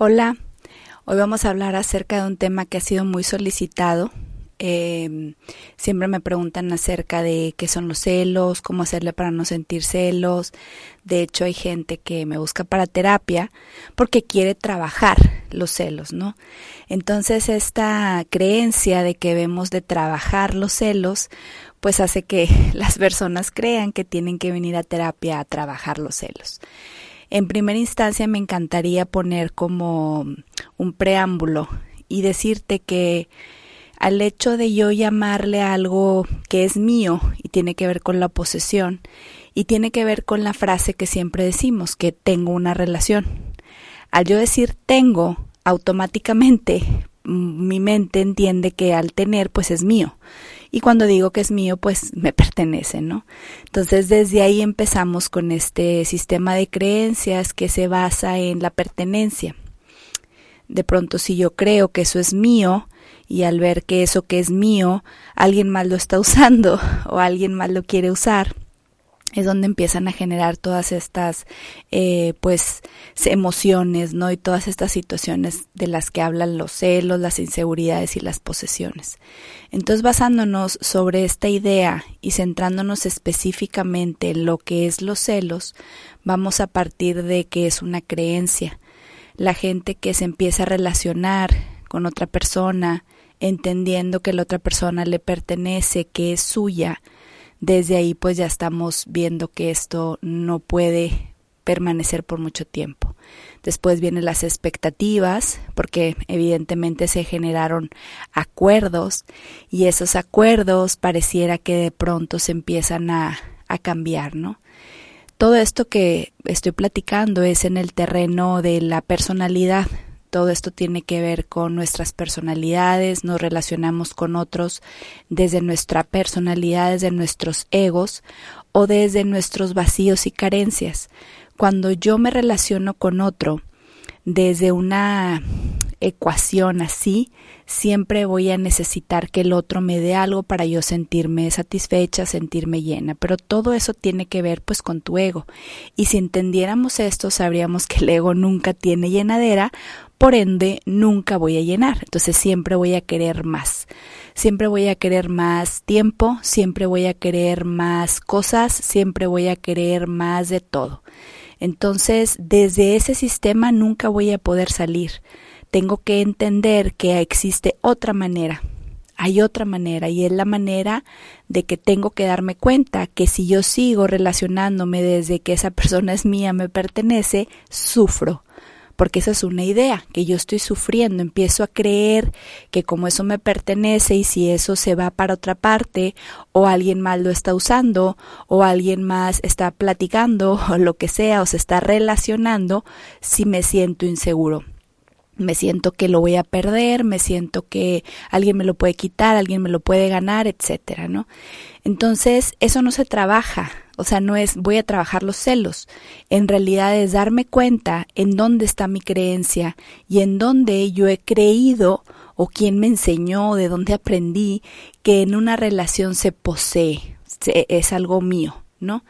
Hola, hoy vamos a hablar acerca de un tema que ha sido muy solicitado. Eh, siempre me preguntan acerca de qué son los celos, cómo hacerle para no sentir celos. De hecho, hay gente que me busca para terapia porque quiere trabajar los celos, ¿no? Entonces, esta creencia de que debemos de trabajar los celos, pues hace que las personas crean que tienen que venir a terapia a trabajar los celos. En primera instancia me encantaría poner como un preámbulo y decirte que al hecho de yo llamarle algo que es mío y tiene que ver con la posesión y tiene que ver con la frase que siempre decimos, que tengo una relación. Al yo decir tengo, automáticamente mi mente entiende que al tener pues es mío y cuando digo que es mío, pues me pertenece, ¿no? Entonces desde ahí empezamos con este sistema de creencias que se basa en la pertenencia. De pronto si yo creo que eso es mío y al ver que eso que es mío, alguien más lo está usando o alguien más lo quiere usar, es donde empiezan a generar todas estas eh, pues emociones no y todas estas situaciones de las que hablan los celos las inseguridades y las posesiones. Entonces basándonos sobre esta idea y centrándonos específicamente en lo que es los celos vamos a partir de que es una creencia. La gente que se empieza a relacionar con otra persona entendiendo que la otra persona le pertenece que es suya desde ahí pues ya estamos viendo que esto no puede permanecer por mucho tiempo. Después vienen las expectativas, porque evidentemente se generaron acuerdos y esos acuerdos pareciera que de pronto se empiezan a, a cambiar, ¿no? Todo esto que estoy platicando es en el terreno de la personalidad, todo esto tiene que ver con nuestras personalidades, nos relacionamos con otros desde nuestra personalidad, desde nuestros egos o desde nuestros vacíos y carencias. Cuando yo me relaciono con otro desde una ecuación así, siempre voy a necesitar que el otro me dé algo para yo sentirme satisfecha, sentirme llena, pero todo eso tiene que ver pues con tu ego. Y si entendiéramos esto, sabríamos que el ego nunca tiene llenadera, por ende nunca voy a llenar, entonces siempre voy a querer más. Siempre voy a querer más tiempo, siempre voy a querer más cosas, siempre voy a querer más de todo. Entonces, desde ese sistema nunca voy a poder salir. Tengo que entender que existe otra manera. Hay otra manera y es la manera de que tengo que darme cuenta que si yo sigo relacionándome desde que esa persona es mía, me pertenece, sufro. Porque esa es una idea que yo estoy sufriendo, empiezo a creer que como eso me pertenece y si eso se va para otra parte o alguien más lo está usando o alguien más está platicando o lo que sea o se está relacionando, si me siento inseguro me siento que lo voy a perder, me siento que alguien me lo puede quitar, alguien me lo puede ganar, etcétera, ¿no? Entonces, eso no se trabaja, o sea, no es voy a trabajar los celos, en realidad es darme cuenta en dónde está mi creencia y en dónde yo he creído o quién me enseñó, de dónde aprendí que en una relación se posee, es algo mío, ¿no?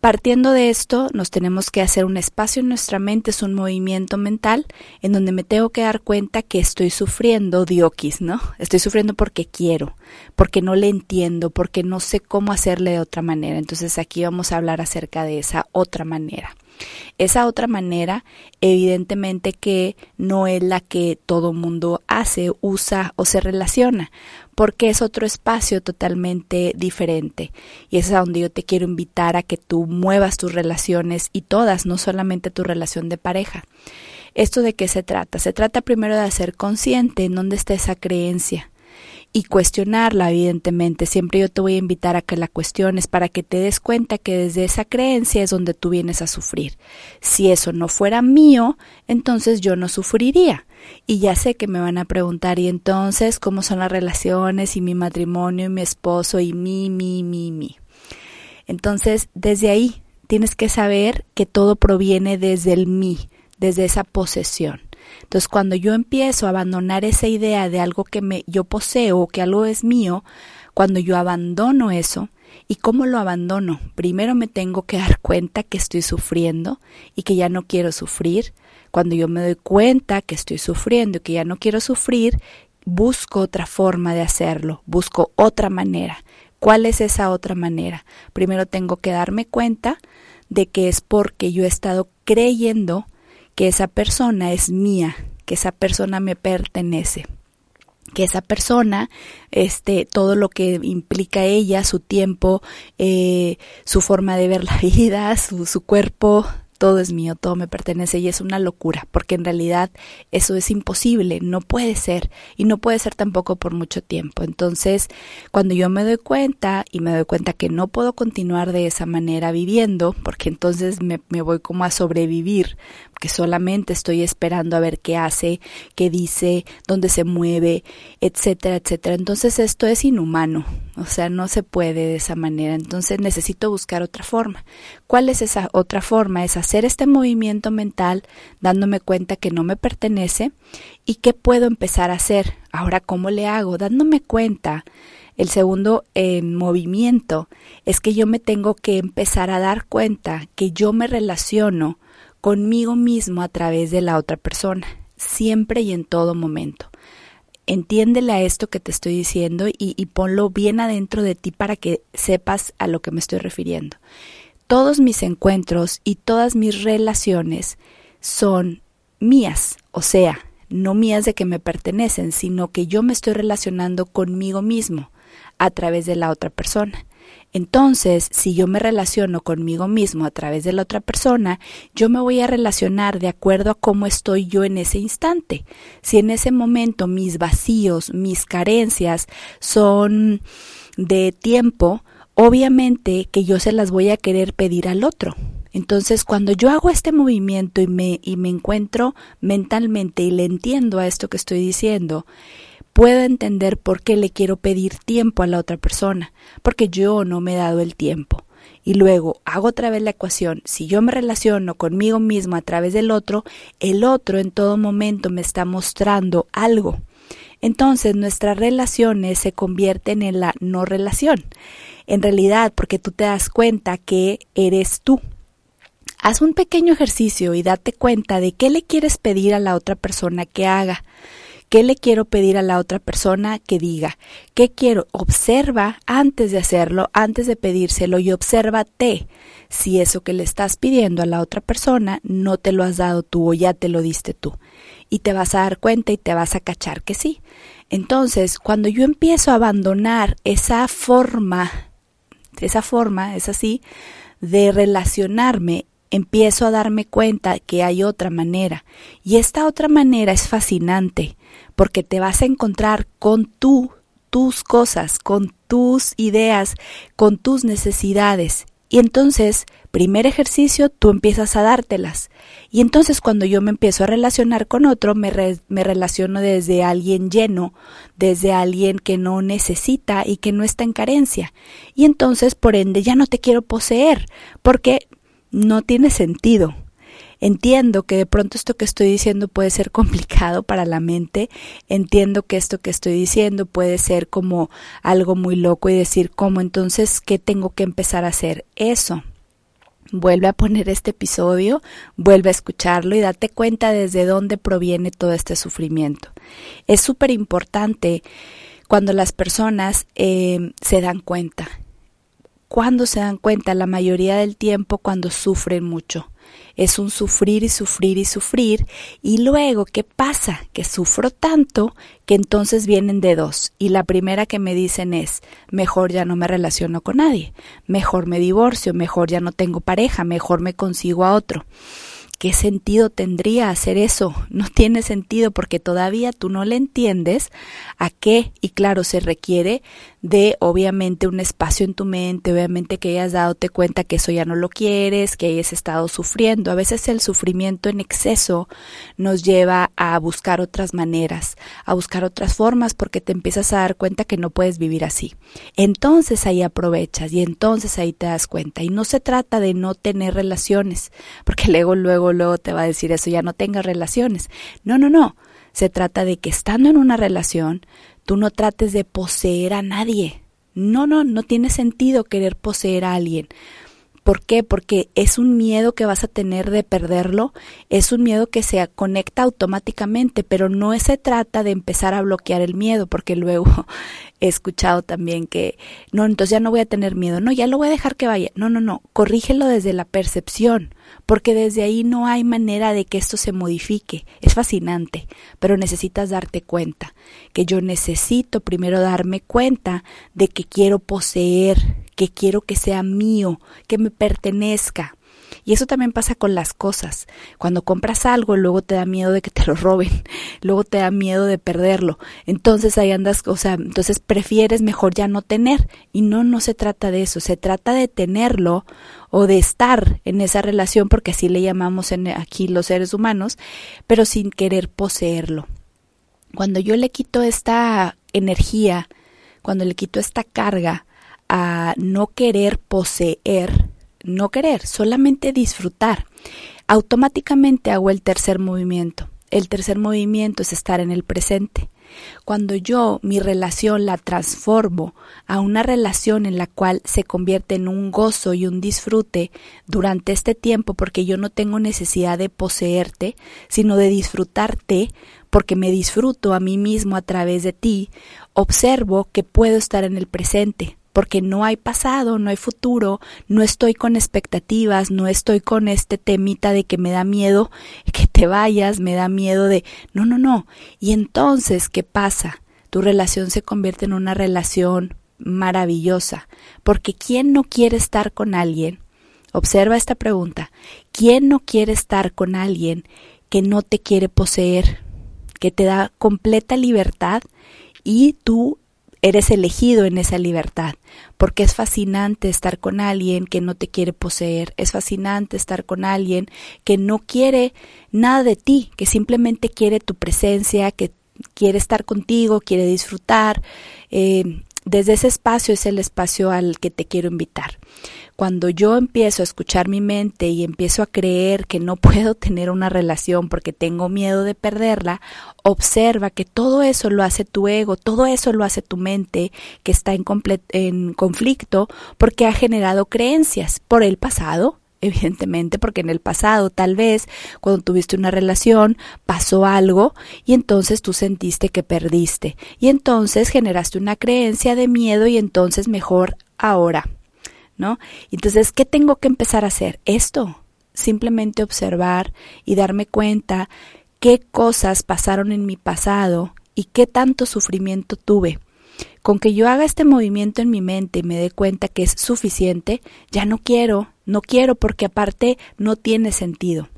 Partiendo de esto, nos tenemos que hacer un espacio en nuestra mente, es un movimiento mental en donde me tengo que dar cuenta que estoy sufriendo dioquis, ¿no? Estoy sufriendo porque quiero, porque no le entiendo, porque no sé cómo hacerle de otra manera. Entonces aquí vamos a hablar acerca de esa otra manera. Esa otra manera, evidentemente que no es la que todo mundo hace, usa o se relaciona, porque es otro espacio totalmente diferente. Y es a donde yo te quiero invitar a que tú muevas tus relaciones y todas, no solamente tu relación de pareja. ¿Esto de qué se trata? Se trata primero de hacer consciente en dónde está esa creencia y cuestionarla, evidentemente. Siempre yo te voy a invitar a que la cuestiones para que te des cuenta que desde esa creencia es donde tú vienes a sufrir. Si eso no fuera mío, entonces yo no sufriría. Y ya sé que me van a preguntar, ¿y entonces cómo son las relaciones y mi matrimonio y mi esposo y mi, mi, mi, mi? Entonces, desde ahí tienes que saber que todo proviene desde el mí, desde esa posesión. Entonces, cuando yo empiezo a abandonar esa idea de algo que me, yo poseo o que algo es mío, cuando yo abandono eso, ¿y cómo lo abandono? Primero me tengo que dar cuenta que estoy sufriendo y que ya no quiero sufrir. Cuando yo me doy cuenta que estoy sufriendo y que ya no quiero sufrir, busco otra forma de hacerlo, busco otra manera. ¿Cuál es esa otra manera? Primero tengo que darme cuenta de que es porque yo he estado creyendo que esa persona es mía, que esa persona me pertenece que esa persona, este, todo lo que implica ella, su tiempo, eh, su forma de ver la vida, su, su cuerpo, todo es mío, todo me pertenece y es una locura, porque en realidad eso es imposible, no puede ser y no puede ser tampoco por mucho tiempo. Entonces, cuando yo me doy cuenta y me doy cuenta que no puedo continuar de esa manera viviendo, porque entonces me, voy como a sobrevivir, que solamente estoy esperando a ver qué hace, qué dice, dónde se mueve, etcétera, etcétera. Entonces esto es inhumano, o sea, no se puede de esa manera. Entonces necesito buscar otra forma. ¿Cuál es esa otra forma? Es hacer este movimiento mental dándome cuenta que no me pertenece y qué puedo empezar a hacer. Ahora, ¿cómo le hago? Dándome cuenta. El segundo eh, movimiento es que yo me tengo que empezar a dar cuenta que yo me relaciono conmigo mismo a través de la otra persona, siempre y en todo momento. Entiéndele a esto que te estoy diciendo y, y ponlo bien adentro de ti para que sepas a lo que me estoy refiriendo. Todos mis encuentros y todas mis relaciones son mías, o sea, no mías de que me pertenecen, sino que yo me estoy relacionando conmigo mismo a través de la otra persona. Entonces, si yo me relaciono conmigo mismo a través de la otra persona, yo me voy a relacionar de acuerdo a cómo estoy yo en ese instante. Si en ese momento mis vacíos, mis carencias son de tiempo, obviamente que yo se las voy a querer pedir al otro. Entonces, cuando yo hago este movimiento y me, y me encuentro mentalmente y le entiendo a esto que estoy diciendo, puedo entender por qué le quiero pedir tiempo a la otra persona, porque yo no me he dado el tiempo. Y luego hago otra vez la ecuación, si yo me relaciono conmigo mismo a través del otro, el otro en todo momento me está mostrando algo. Entonces nuestras relaciones se convierten en la no relación. En realidad, porque tú te das cuenta que eres tú. Haz un pequeño ejercicio y date cuenta de qué le quieres pedir a la otra persona que haga. ¿Qué le quiero pedir a la otra persona que diga? ¿Qué quiero? Observa antes de hacerlo, antes de pedírselo y obsérvate si eso que le estás pidiendo a la otra persona no te lo has dado tú o ya te lo diste tú. Y te vas a dar cuenta y te vas a cachar que sí. Entonces, cuando yo empiezo a abandonar esa forma, esa forma, es así, de relacionarme empiezo a darme cuenta que hay otra manera. Y esta otra manera es fascinante porque te vas a encontrar con tú, tus cosas, con tus ideas, con tus necesidades. Y entonces, primer ejercicio, tú empiezas a dártelas. Y entonces cuando yo me empiezo a relacionar con otro, me, me relaciono desde alguien lleno, desde alguien que no necesita y que no está en carencia. Y entonces, por ende, ya no te quiero poseer, porque no tiene sentido. Entiendo que de pronto esto que estoy diciendo puede ser complicado para la mente, entiendo que esto que estoy diciendo puede ser como algo muy loco y decir, ¿cómo entonces qué tengo que empezar a hacer? Eso. Vuelve a poner este episodio, vuelve a escucharlo y date cuenta desde dónde proviene todo este sufrimiento. Es súper importante cuando las personas eh, se dan cuenta. Cuando se dan cuenta, la mayoría del tiempo cuando sufren mucho es un sufrir y sufrir y sufrir, y luego, ¿qué pasa? Que sufro tanto que entonces vienen de dos, y la primera que me dicen es, mejor ya no me relaciono con nadie, mejor me divorcio, mejor ya no tengo pareja, mejor me consigo a otro. ¿Qué sentido tendría hacer eso? No tiene sentido porque todavía tú no le entiendes a qué, y claro, se requiere de obviamente un espacio en tu mente, obviamente que hayas dado cuenta que eso ya no lo quieres, que hayas estado sufriendo. A veces el sufrimiento en exceso nos lleva a buscar otras maneras, a buscar otras formas porque te empiezas a dar cuenta que no puedes vivir así. Entonces ahí aprovechas y entonces ahí te das cuenta. Y no se trata de no tener relaciones, porque luego, luego, luego te va a decir eso, ya no tengas relaciones. No, no, no. Se trata de que estando en una relación, Tú no trates de poseer a nadie. No, no, no tiene sentido querer poseer a alguien. ¿Por qué? Porque es un miedo que vas a tener de perderlo, es un miedo que se conecta automáticamente, pero no se trata de empezar a bloquear el miedo, porque luego he escuchado también que, no, entonces ya no voy a tener miedo, no, ya lo voy a dejar que vaya. No, no, no, corrígelo desde la percepción, porque desde ahí no hay manera de que esto se modifique. Es fascinante, pero necesitas darte cuenta que yo necesito primero darme cuenta de que quiero poseer, que quiero que sea mío, que me pertenezca. Y eso también pasa con las cosas. Cuando compras algo, luego te da miedo de que te lo roben, luego te da miedo de perderlo. Entonces ahí andas, o sea, entonces prefieres mejor ya no tener. Y no, no se trata de eso, se trata de tenerlo o de estar en esa relación, porque así le llamamos en, aquí los seres humanos, pero sin querer poseerlo. Cuando yo le quito esta energía, cuando le quito esta carga a no querer poseer, no querer, solamente disfrutar. Automáticamente hago el tercer movimiento. El tercer movimiento es estar en el presente. Cuando yo mi relación la transformo a una relación en la cual se convierte en un gozo y un disfrute durante este tiempo porque yo no tengo necesidad de poseerte, sino de disfrutarte porque me disfruto a mí mismo a través de ti, observo que puedo estar en el presente, porque no hay pasado, no hay futuro, no estoy con expectativas, no estoy con este temita de que me da miedo que te vayas, me da miedo de no, no, no. Y entonces, ¿qué pasa? Tu relación se convierte en una relación maravillosa, porque ¿quién no quiere estar con alguien? Observa esta pregunta. ¿Quién no quiere estar con alguien que no te quiere poseer, que te da completa libertad y tú eres elegido en esa libertad, porque es fascinante estar con alguien que no te quiere poseer, es fascinante estar con alguien que no quiere nada de ti, que simplemente quiere tu presencia, que quiere estar contigo, quiere disfrutar. Eh, desde ese espacio es el espacio al que te quiero invitar. Cuando yo empiezo a escuchar mi mente y empiezo a creer que no puedo tener una relación porque tengo miedo de perderla, observa que todo eso lo hace tu ego, todo eso lo hace tu mente que está en, conflicto porque ha generado creencias por el pasado, evidentemente, porque en el pasado tal vez cuando tuviste una relación pasó algo y entonces tú sentiste que perdiste y entonces generaste una creencia de miedo y entonces mejor ahora, ¿no? Entonces, ¿qué tengo que empezar a hacer? Esto, simplemente observar y darme cuenta qué cosas pasaron en mi pasado y qué tanto sufrimiento tuve con que yo haga este movimiento en mi mente y me dé cuenta que es suficiente, ya no quiero, no quiero porque aparte no tiene sentido.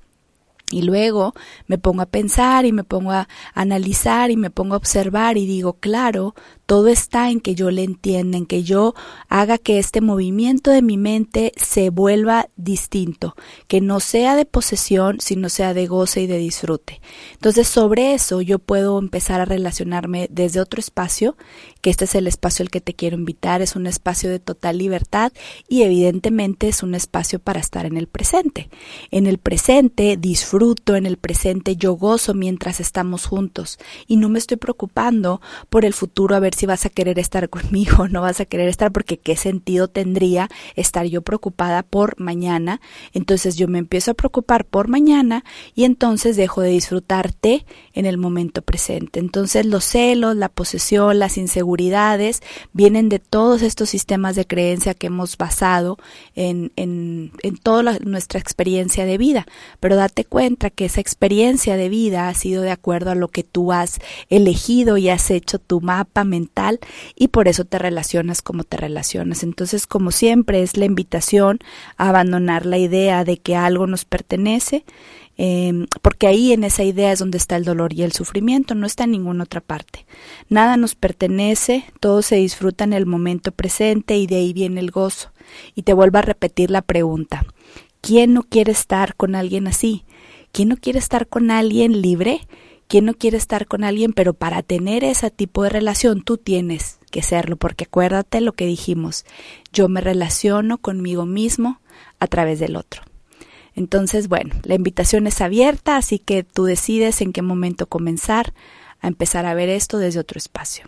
Y luego me pongo a pensar y me pongo a analizar y me pongo a observar y digo, claro, todo está en que yo le entienda, en que yo haga que este movimiento de mi mente se vuelva distinto, que no sea de posesión, sino sea de goce y de disfrute. Entonces, sobre eso yo puedo empezar a relacionarme desde otro espacio, que este es el espacio al que te quiero invitar, es un espacio de total libertad y evidentemente es un espacio para estar en el presente. En el presente disfruto, en el presente yo gozo mientras estamos juntos y no me estoy preocupando por el futuro a ver si vas a querer estar conmigo o no vas a querer estar, porque qué sentido tendría estar yo preocupada por mañana. Entonces yo me empiezo a preocupar por mañana y entonces dejo de disfrutarte en el momento presente. Entonces los celos, la posesión, las inseguridades vienen de todos estos sistemas de creencia que hemos basado en, en, en toda nuestra experiencia de vida. Pero date cuenta que esa experiencia de vida ha sido de acuerdo a lo que tú has elegido y has hecho tu mapa mental y por eso te relacionas como te relacionas. Entonces, como siempre, es la invitación a abandonar la idea de que algo nos pertenece, em, porque ahí en esa idea es donde está el dolor y el sufrimiento, no está en ninguna otra parte. Nada nos pertenece, todo se disfruta en el momento presente y de ahí viene el gozo. Y te vuelvo a repetir la pregunta, ¿quién no quiere estar con alguien así? ¿Quién no quiere estar con alguien libre? ¿Quién no quiere estar con alguien? Pero para tener ese tipo de relación tú tienes que serlo, porque acuérdate lo que dijimos, yo me relaciono conmigo mismo a través del otro. Entonces, bueno, la invitación es abierta, así que tú decides en qué momento comenzar a empezar a ver esto desde otro espacio.